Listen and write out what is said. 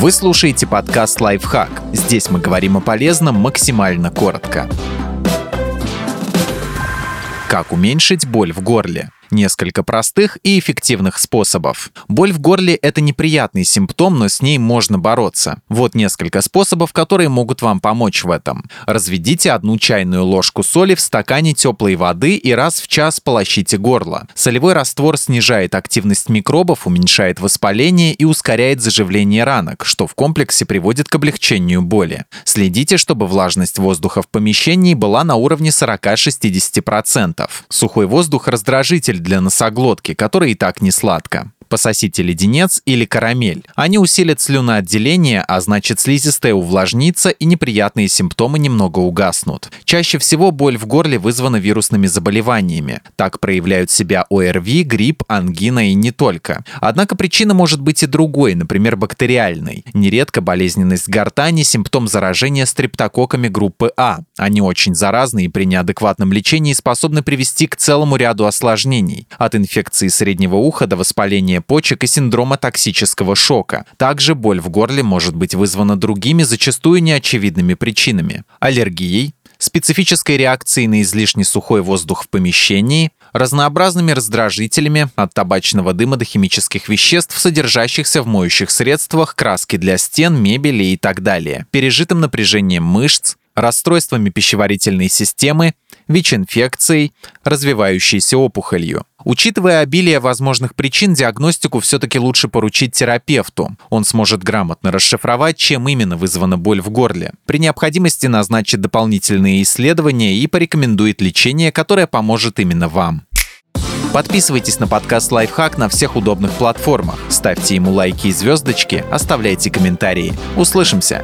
Вы слушаете подкаст «Лайфхак». Здесь мы говорим о полезном максимально коротко. Как уменьшить боль в горле? Несколько простых и эффективных способов. Боль в горле – это неприятный симптом, но с ней можно бороться. Вот несколько способов, которые могут вам помочь в этом. Разведите одну чайную ложку соли в стакане теплой воды и раз в час полощите горло. Солевой раствор снижает активность микробов, уменьшает воспаление и ускоряет заживление ранок, что в комплексе приводит к облегчению боли. Следите, чтобы влажность воздуха в помещении была на уровне 40-60%. Сухой воздух раздражитель для носоглотки, которая и так не сладко пососите леденец или карамель. Они усилят слюноотделение, а значит слизистая увлажнится и неприятные симптомы немного угаснут. Чаще всего боль в горле вызвана вирусными заболеваниями. Так проявляют себя ОРВИ, грипп, ангина и не только. Однако причина может быть и другой, например, бактериальной. Нередко болезненность гортани – симптом заражения стрептококками группы А. Они очень заразны и при неадекватном лечении способны привести к целому ряду осложнений. От инфекции среднего уха до воспаления воспаления почек и синдрома токсического шока. Также боль в горле может быть вызвана другими, зачастую неочевидными причинами. Аллергией, специфической реакцией на излишне сухой воздух в помещении, разнообразными раздражителями от табачного дыма до химических веществ, содержащихся в моющих средствах, краски для стен, мебели и так далее, пережитым напряжением мышц, расстройствами пищеварительной системы, ВИЧ-инфекцией, развивающейся опухолью. Учитывая обилие возможных причин, диагностику все-таки лучше поручить терапевту. Он сможет грамотно расшифровать, чем именно вызвана боль в горле. При необходимости назначит дополнительные исследования и порекомендует лечение, которое поможет именно вам. Подписывайтесь на подкаст «Лайфхак» на всех удобных платформах. Ставьте ему лайки и звездочки, оставляйте комментарии. Услышимся!